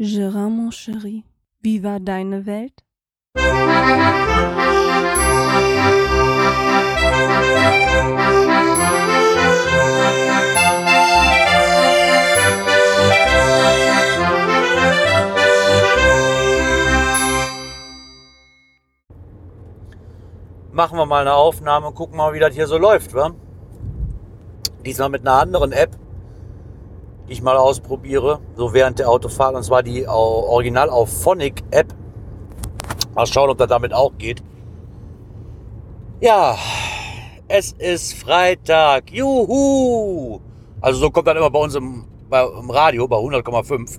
Gérard, mon chéri, wie war deine Welt? Machen wir mal eine Aufnahme gucken mal, wie das hier so läuft, wa? Diesmal mit einer anderen App, ich mal ausprobiere, so während der Autofahrt, und zwar die Original auf Phonic App. Mal schauen, ob das damit auch geht. Ja, es ist Freitag. Juhu! Also so kommt das immer bei uns im, bei, im Radio bei 100,5.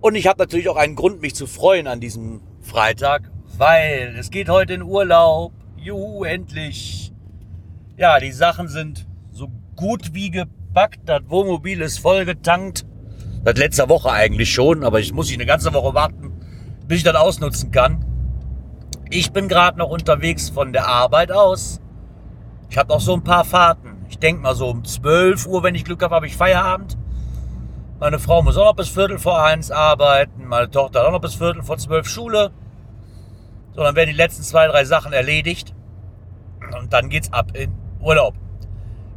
Und ich habe natürlich auch einen Grund, mich zu freuen an diesem Freitag, weil es geht heute in Urlaub. Juhu, endlich. Ja, die Sachen sind so gut wie gepackt. Das Wohnmobil ist voll getankt. Seit letzter Woche eigentlich schon, aber ich muss ich eine ganze Woche warten, bis ich das ausnutzen kann. Ich bin gerade noch unterwegs von der Arbeit aus. Ich habe noch so ein paar Fahrten. Ich denke mal so um 12 Uhr, wenn ich Glück habe, habe ich Feierabend. Meine Frau muss auch noch bis Viertel vor eins arbeiten. Meine Tochter hat auch noch bis Viertel vor zwölf Schule. So, dann werden die letzten zwei, drei Sachen erledigt. Und dann geht's ab in Urlaub.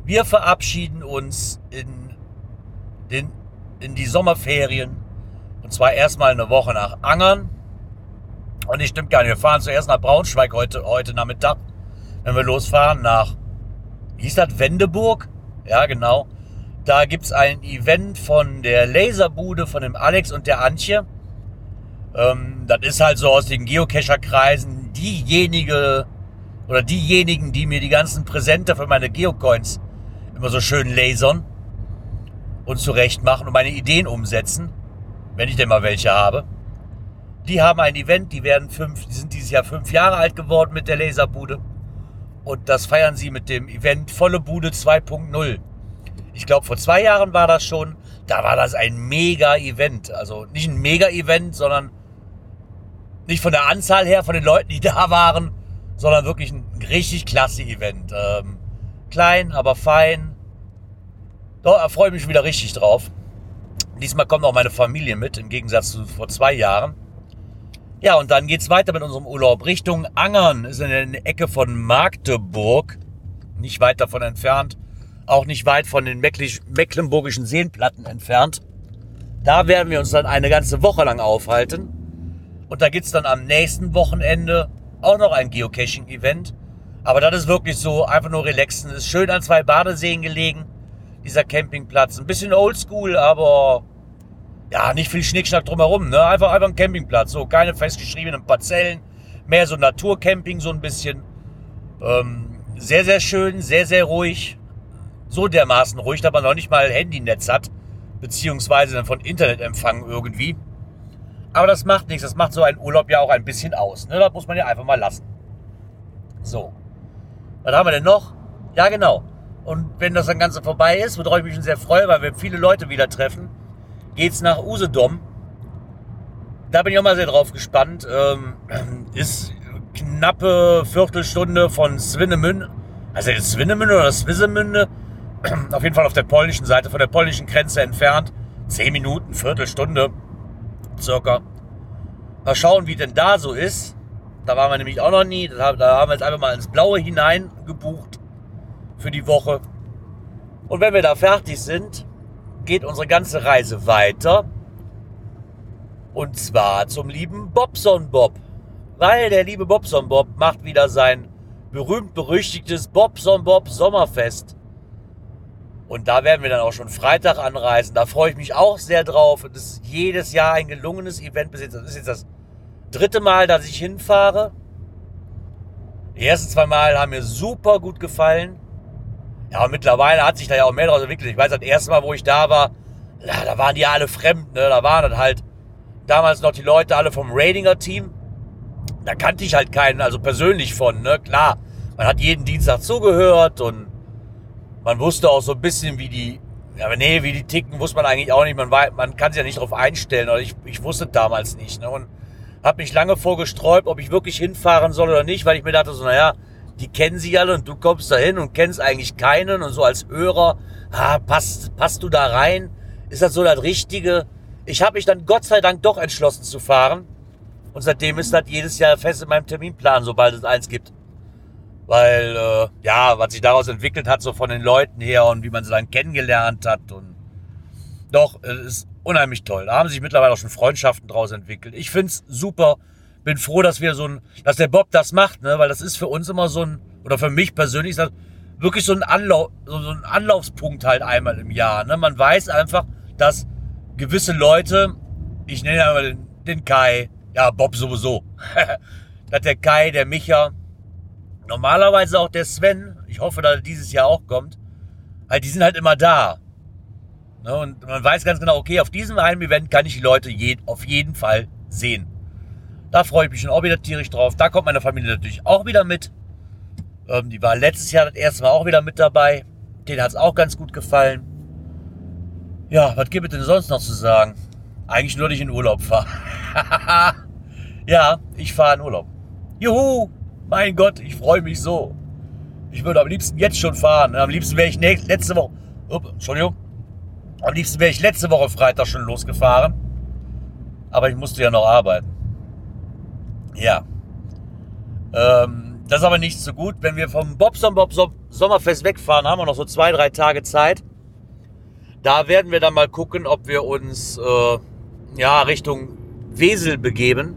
Wir verabschieden uns in, den, in die Sommerferien. Und zwar erstmal eine Woche nach Angern. Und ich stimmt gar nicht. Wir fahren zuerst nach Braunschweig heute, heute Nachmittag. Wenn wir losfahren nach, wie hieß das, Wendeburg? Ja, genau. Da gibt's ein Event von der Laserbude von dem Alex und der Antje. Ähm, das ist halt so aus den Geocacher-Kreisen diejenige oder diejenigen, die mir die ganzen Präsente für meine Geocoins immer so schön lasern und zurecht machen und meine Ideen umsetzen, wenn ich denn mal welche habe. Die haben ein Event, die werden fünf, die sind dieses Jahr fünf Jahre alt geworden mit der Laserbude. Und das feiern sie mit dem Event Volle Bude 2.0. Ich glaube, vor zwei Jahren war das schon. Da war das ein Mega-Event. Also nicht ein Mega-Event, sondern nicht von der Anzahl her, von den Leuten, die da waren, sondern wirklich ein richtig klasse Event. Ähm, klein, aber fein. Da freue ich mich wieder richtig drauf. Diesmal kommt auch meine Familie mit, im Gegensatz zu vor zwei Jahren. Ja, und dann geht's weiter mit unserem Urlaub Richtung Angern. Ist in der Ecke von Magdeburg. Nicht weit davon entfernt. Auch nicht weit von den Mecklenburgischen Seenplatten entfernt. Da werden wir uns dann eine ganze Woche lang aufhalten. Und da gibt's dann am nächsten Wochenende auch noch ein Geocaching-Event. Aber das ist wirklich so, einfach nur relaxen. Ist schön an zwei Badeseen gelegen, dieser Campingplatz. Ein bisschen oldschool, aber ja, nicht viel Schnickschnack drumherum. Ne? Einfach, einfach ein Campingplatz. So, keine festgeschriebenen Parzellen. Mehr so Naturcamping, so ein bisschen. Ähm, sehr, sehr schön, sehr, sehr ruhig. So dermaßen ruhig, dass man noch nicht mal Handynetz hat. Beziehungsweise dann von Internetempfang irgendwie. Aber das macht nichts. Das macht so ein Urlaub ja auch ein bisschen aus. Ne? Das muss man ja einfach mal lassen. So. Was haben wir denn noch? Ja, genau. Und wenn das dann Ganze vorbei ist, worauf ich mich schon sehr freue, weil wir viele Leute wieder treffen, geht's nach Usedom. Da bin ich auch mal sehr drauf gespannt. Ähm, ist knappe Viertelstunde von Swinemünde. Also Swinemünde oder Swissemünde? Auf jeden Fall auf der polnischen Seite, von der polnischen Grenze entfernt. Zehn Minuten, Viertelstunde circa. Mal schauen, wie denn da so ist. Da waren wir nämlich auch noch nie. Da haben wir jetzt einfach mal ins Blaue hinein gebucht für die Woche. Und wenn wir da fertig sind, geht unsere ganze Reise weiter. Und zwar zum lieben Bobson Bob. Weil der liebe Bobson Bob macht wieder sein berühmt-berüchtigtes Bobson Bob Sommerfest. Und da werden wir dann auch schon Freitag anreisen. Da freue ich mich auch sehr drauf. Das ist jedes Jahr ein gelungenes Event. Das ist jetzt das dritte Mal, dass ich hinfahre. Die ersten zwei Mal haben mir super gut gefallen. Ja, und mittlerweile hat sich da ja auch mehr draus entwickelt. Ich weiß, das erste Mal, wo ich da war, ja, da waren die alle fremd. Ne? Da waren dann halt damals noch die Leute alle vom Ratinger-Team. Da kannte ich halt keinen, also persönlich von. Ne? Klar, man hat jeden Dienstag zugehört und man wusste auch so ein bisschen, wie die, ja, nee, wie die ticken, wusste man eigentlich auch nicht. Man, war, man kann sich ja nicht darauf einstellen, oder ich, ich wusste damals nicht. Ne? Und habe mich lange vorgesträubt, ob ich wirklich hinfahren soll oder nicht, weil ich mir dachte so, naja, die kennen sie alle und du kommst da hin und kennst eigentlich keinen und so als Hörer, ah, passt, passt du da rein? Ist das so das Richtige? ich habe mich dann Gott sei Dank doch entschlossen zu fahren. Und seitdem ist das jedes Jahr fest in meinem Terminplan, sobald es eins gibt. Weil, äh, ja, was sich daraus entwickelt hat, so von den Leuten her und wie man sie dann kennengelernt hat. Und doch, es ist unheimlich toll. Da haben sich mittlerweile auch schon Freundschaften draus entwickelt. Ich find's super. Bin froh, dass wir so ein, dass der Bob das macht, ne? Weil das ist für uns immer so ein, oder für mich persönlich ist das wirklich so ein Anlauf, so ein Anlaufspunkt halt einmal im Jahr. Ne? Man weiß einfach, dass gewisse Leute, ich nenne aber den, den Kai, ja, Bob sowieso, dass der Kai, der Micha, normalerweise auch der Sven, ich hoffe, dass er dieses Jahr auch kommt, halt, die sind halt immer da. Ne? Und man weiß ganz genau, okay, auf diesem Heim-Event kann ich die Leute je, auf jeden Fall sehen. Da freue ich mich schon auch wieder tierisch drauf. Da kommt meine Familie natürlich auch wieder mit. Ähm, die war letztes Jahr das erste Mal auch wieder mit dabei. Denen hat es auch ganz gut gefallen. Ja, was gibt es denn sonst noch zu sagen? Eigentlich nur, dass ich in Urlaub fahre. ja, ich fahre in Urlaub. Juhu! Mein Gott, ich freue mich so. Ich würde am liebsten jetzt schon fahren. Am liebsten wäre ich nächste, letzte Woche. Upp, Entschuldigung. Am liebsten wäre ich letzte Woche Freitag schon losgefahren. Aber ich musste ja noch arbeiten. Ja. Ähm, das ist aber nicht so gut. Wenn wir vom Bobson Bob Sommerfest wegfahren, haben wir noch so zwei, drei Tage Zeit. Da werden wir dann mal gucken, ob wir uns äh, ja, Richtung Wesel begeben.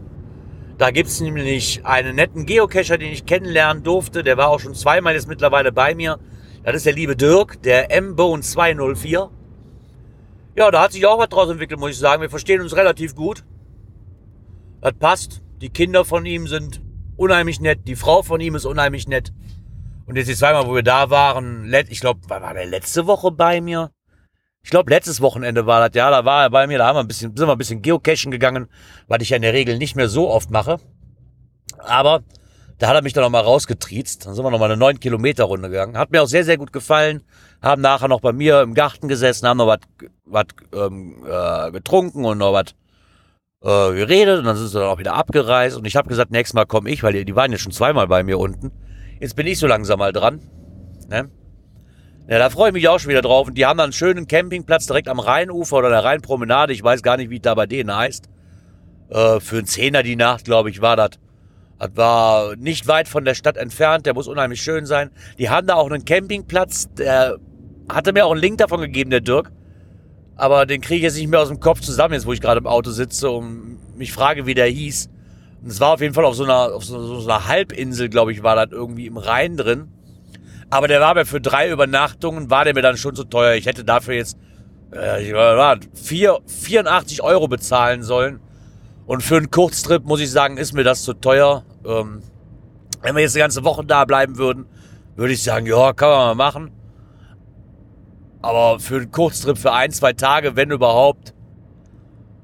Da gibt es nämlich einen netten Geocacher, den ich kennenlernen durfte. Der war auch schon zweimal jetzt mittlerweile bei mir. Das ist der liebe Dirk, der M-Bone 204. Ja, da hat sich auch was draus entwickelt, muss ich sagen. Wir verstehen uns relativ gut. Das passt. Die Kinder von ihm sind unheimlich nett. Die Frau von ihm ist unheimlich nett. Und jetzt die zweimal, wo wir da waren, ich glaube, war der letzte Woche bei mir? Ich glaube, letztes Wochenende war das, ja, da war er bei mir, da haben wir ein bisschen, sind wir ein bisschen Geocachen gegangen, weil ich ja in der Regel nicht mehr so oft mache. Aber da hat er mich dann nochmal rausgetriezt. Dann sind wir nochmal eine 9 Kilometer Runde gegangen. Hat mir auch sehr, sehr gut gefallen. Haben nachher noch bei mir im Garten gesessen, haben noch was ähm, äh, getrunken und noch was äh, geredet und dann sind sie dann auch wieder abgereist und ich habe gesagt, nächstes Mal komme ich, weil die, waren ja schon zweimal bei mir unten. Jetzt bin ich so langsam mal dran. Ne? Ja, da freue ich mich auch schon wieder drauf. Und die haben dann einen schönen Campingplatz direkt am Rheinufer oder der Rheinpromenade. Ich weiß gar nicht, wie es da bei denen heißt. Äh, für einen Zehner die Nacht, glaube ich, war das. Das war nicht weit von der Stadt entfernt. Der muss unheimlich schön sein. Die haben da auch einen Campingplatz. Der hatte mir auch einen Link davon gegeben, der Dirk. Aber den kriege ich jetzt nicht mehr aus dem Kopf zusammen, jetzt wo ich gerade im Auto sitze und mich frage, wie der hieß. Und es war auf jeden Fall auf so einer, auf so, so einer Halbinsel, glaube ich, war das irgendwie im Rhein drin. Aber der war mir für drei Übernachtungen, war der mir dann schon zu teuer. Ich hätte dafür jetzt äh, war, vier, 84 Euro bezahlen sollen. Und für einen Kurztrip, muss ich sagen, ist mir das zu teuer. Ähm, wenn wir jetzt die ganze Woche da bleiben würden, würde ich sagen, ja, kann man mal machen. Aber für einen Kurztrip für ein, zwei Tage, wenn überhaupt,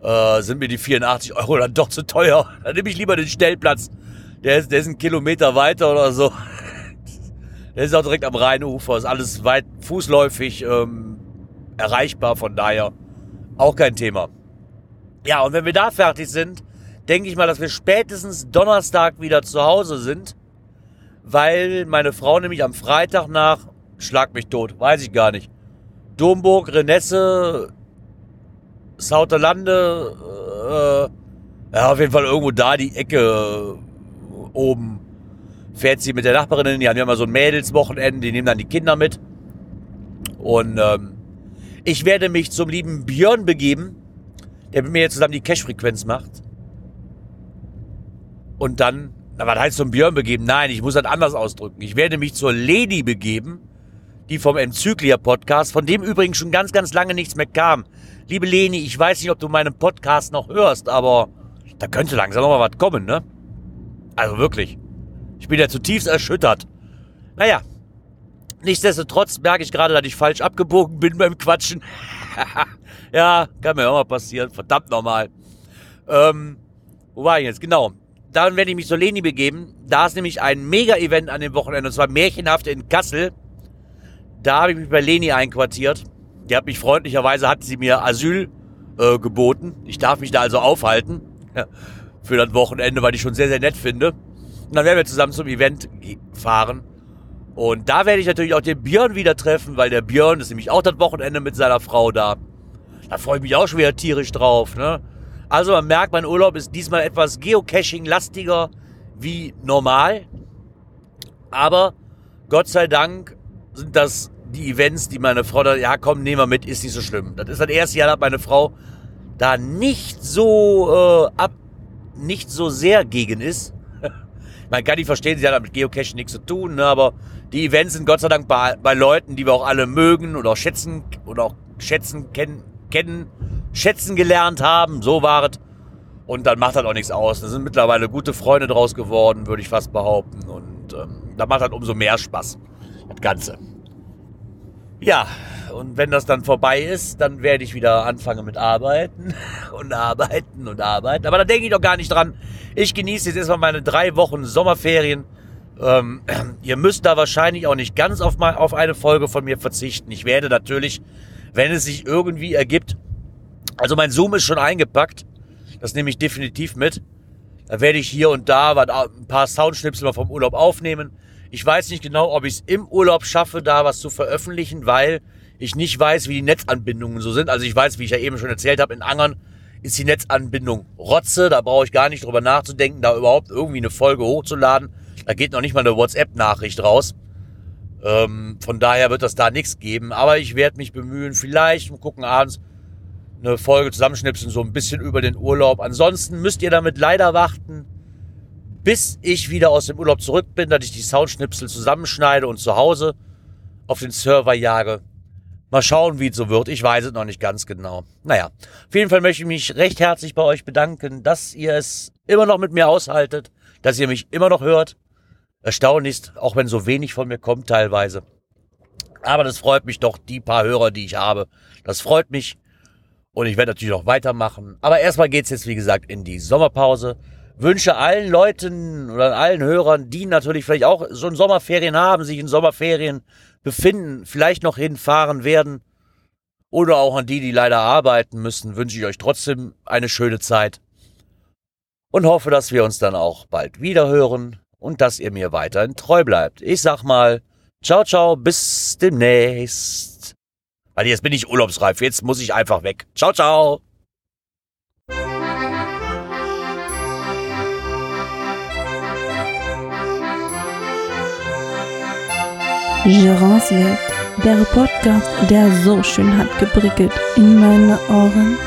äh, sind mir die 84 Euro dann doch zu teuer. Dann nehme ich lieber den Stellplatz. Der ist, der ist ein Kilometer weiter oder so. Der ist auch direkt am Rheinufer. Ist alles weit fußläufig ähm, erreichbar. Von daher auch kein Thema. Ja, und wenn wir da fertig sind, denke ich mal, dass wir spätestens Donnerstag wieder zu Hause sind. Weil meine Frau nämlich am Freitag nach, schlag mich tot, weiß ich gar nicht, Domburg, Renesse, Sauterlande, äh, ja, auf jeden Fall irgendwo da die Ecke äh, oben fährt sie mit der Nachbarin hin. Die haben ja immer so ein Mädelswochenende, die nehmen dann die Kinder mit. Und ähm, ich werde mich zum lieben Björn begeben, der mit mir jetzt zusammen die Cash-Frequenz macht. Und dann, na, was heißt zum Björn begeben? Nein, ich muss das anders ausdrücken. Ich werde mich zur Lady begeben, die vom Enzyklia-Podcast, von dem übrigens schon ganz, ganz lange nichts mehr kam. Liebe Leni, ich weiß nicht, ob du meinen Podcast noch hörst, aber da könnte langsam noch mal was kommen, ne? Also wirklich. Ich bin ja zutiefst erschüttert. Naja, nichtsdestotrotz merke ich gerade, dass ich falsch abgebogen bin beim Quatschen. ja, kann mir auch mal passieren. Verdammt nochmal. Ähm, wo war ich jetzt? Genau. Dann werde ich mich zur Leni begeben. Da ist nämlich ein Mega-Event an dem Wochenende, und zwar Märchenhaft in Kassel. Da habe ich mich bei Leni einquartiert. Die hat mich freundlicherweise, hat sie mir Asyl äh, geboten. Ich darf mich da also aufhalten. für das Wochenende, weil ich schon sehr, sehr nett finde. Und dann werden wir zusammen zum Event fahren. Und da werde ich natürlich auch den Björn wieder treffen, weil der Björn ist nämlich auch das Wochenende mit seiner Frau da. Da freue ich mich auch schon wieder tierisch drauf. Ne? Also man merkt, mein Urlaub ist diesmal etwas Geocaching-lastiger wie normal. Aber Gott sei Dank sind das die Events, die meine Frau da, ja komm, nehmen wir mit, ist nicht so schlimm. Das ist das erste Jahr, dass meine Frau da nicht so äh, ab, nicht so sehr gegen ist. Man kann die verstehen, sie hat mit Geocaching nichts zu tun, ne, aber die Events sind Gott sei Dank bei, bei Leuten, die wir auch alle mögen oder auch schätzen oder auch schätzen, kennen, kennen, schätzen gelernt haben. So war es. Und dann macht das auch nichts aus. Da sind mittlerweile gute Freunde draus geworden, würde ich fast behaupten. Und ähm, da macht halt umso mehr Spaß. Das Ganze. Ja, und wenn das dann vorbei ist, dann werde ich wieder anfangen mit Arbeiten und Arbeiten und Arbeiten. Aber da denke ich doch gar nicht dran. Ich genieße jetzt erstmal meine drei Wochen Sommerferien. Ähm, ihr müsst da wahrscheinlich auch nicht ganz auf, mal, auf eine Folge von mir verzichten. Ich werde natürlich, wenn es sich irgendwie ergibt, also mein Zoom ist schon eingepackt. Das nehme ich definitiv mit. Da werde ich hier und da ein paar Soundschnipsel mal vom Urlaub aufnehmen. Ich weiß nicht genau, ob ich es im Urlaub schaffe, da was zu veröffentlichen, weil ich nicht weiß, wie die Netzanbindungen so sind. Also ich weiß, wie ich ja eben schon erzählt habe, in Angern ist die Netzanbindung Rotze. Da brauche ich gar nicht drüber nachzudenken, da überhaupt irgendwie eine Folge hochzuladen. Da geht noch nicht mal eine WhatsApp-Nachricht raus. Ähm, von daher wird das da nichts geben. Aber ich werde mich bemühen, vielleicht, mal gucken abends, eine Folge zusammenschnipsen, so ein bisschen über den Urlaub. Ansonsten müsst ihr damit leider warten, bis ich wieder aus dem Urlaub zurück bin, dass ich die Soundschnipsel zusammenschneide und zu Hause auf den Server jage. Mal schauen, wie es so wird. Ich weiß es noch nicht ganz genau. Naja, auf jeden Fall möchte ich mich recht herzlich bei euch bedanken, dass ihr es immer noch mit mir aushaltet, dass ihr mich immer noch hört. Erstaunlich, auch wenn so wenig von mir kommt teilweise. Aber das freut mich doch, die paar Hörer, die ich habe. Das freut mich. Und ich werde natürlich noch weitermachen. Aber erstmal geht's jetzt, wie gesagt, in die Sommerpause wünsche allen Leuten oder allen Hörern, die natürlich vielleicht auch so ein Sommerferien haben, sich in Sommerferien befinden, vielleicht noch hinfahren werden oder auch an die, die leider arbeiten müssen, wünsche ich euch trotzdem eine schöne Zeit und hoffe, dass wir uns dann auch bald wieder hören und dass ihr mir weiterhin treu bleibt. Ich sag mal, ciao, ciao, bis demnächst. Weil jetzt bin ich urlaubsreif, jetzt muss ich einfach weg. Ciao, ciao. Gerance Welt, der Podcast, der so schön hat geprickelt in meine Ohren.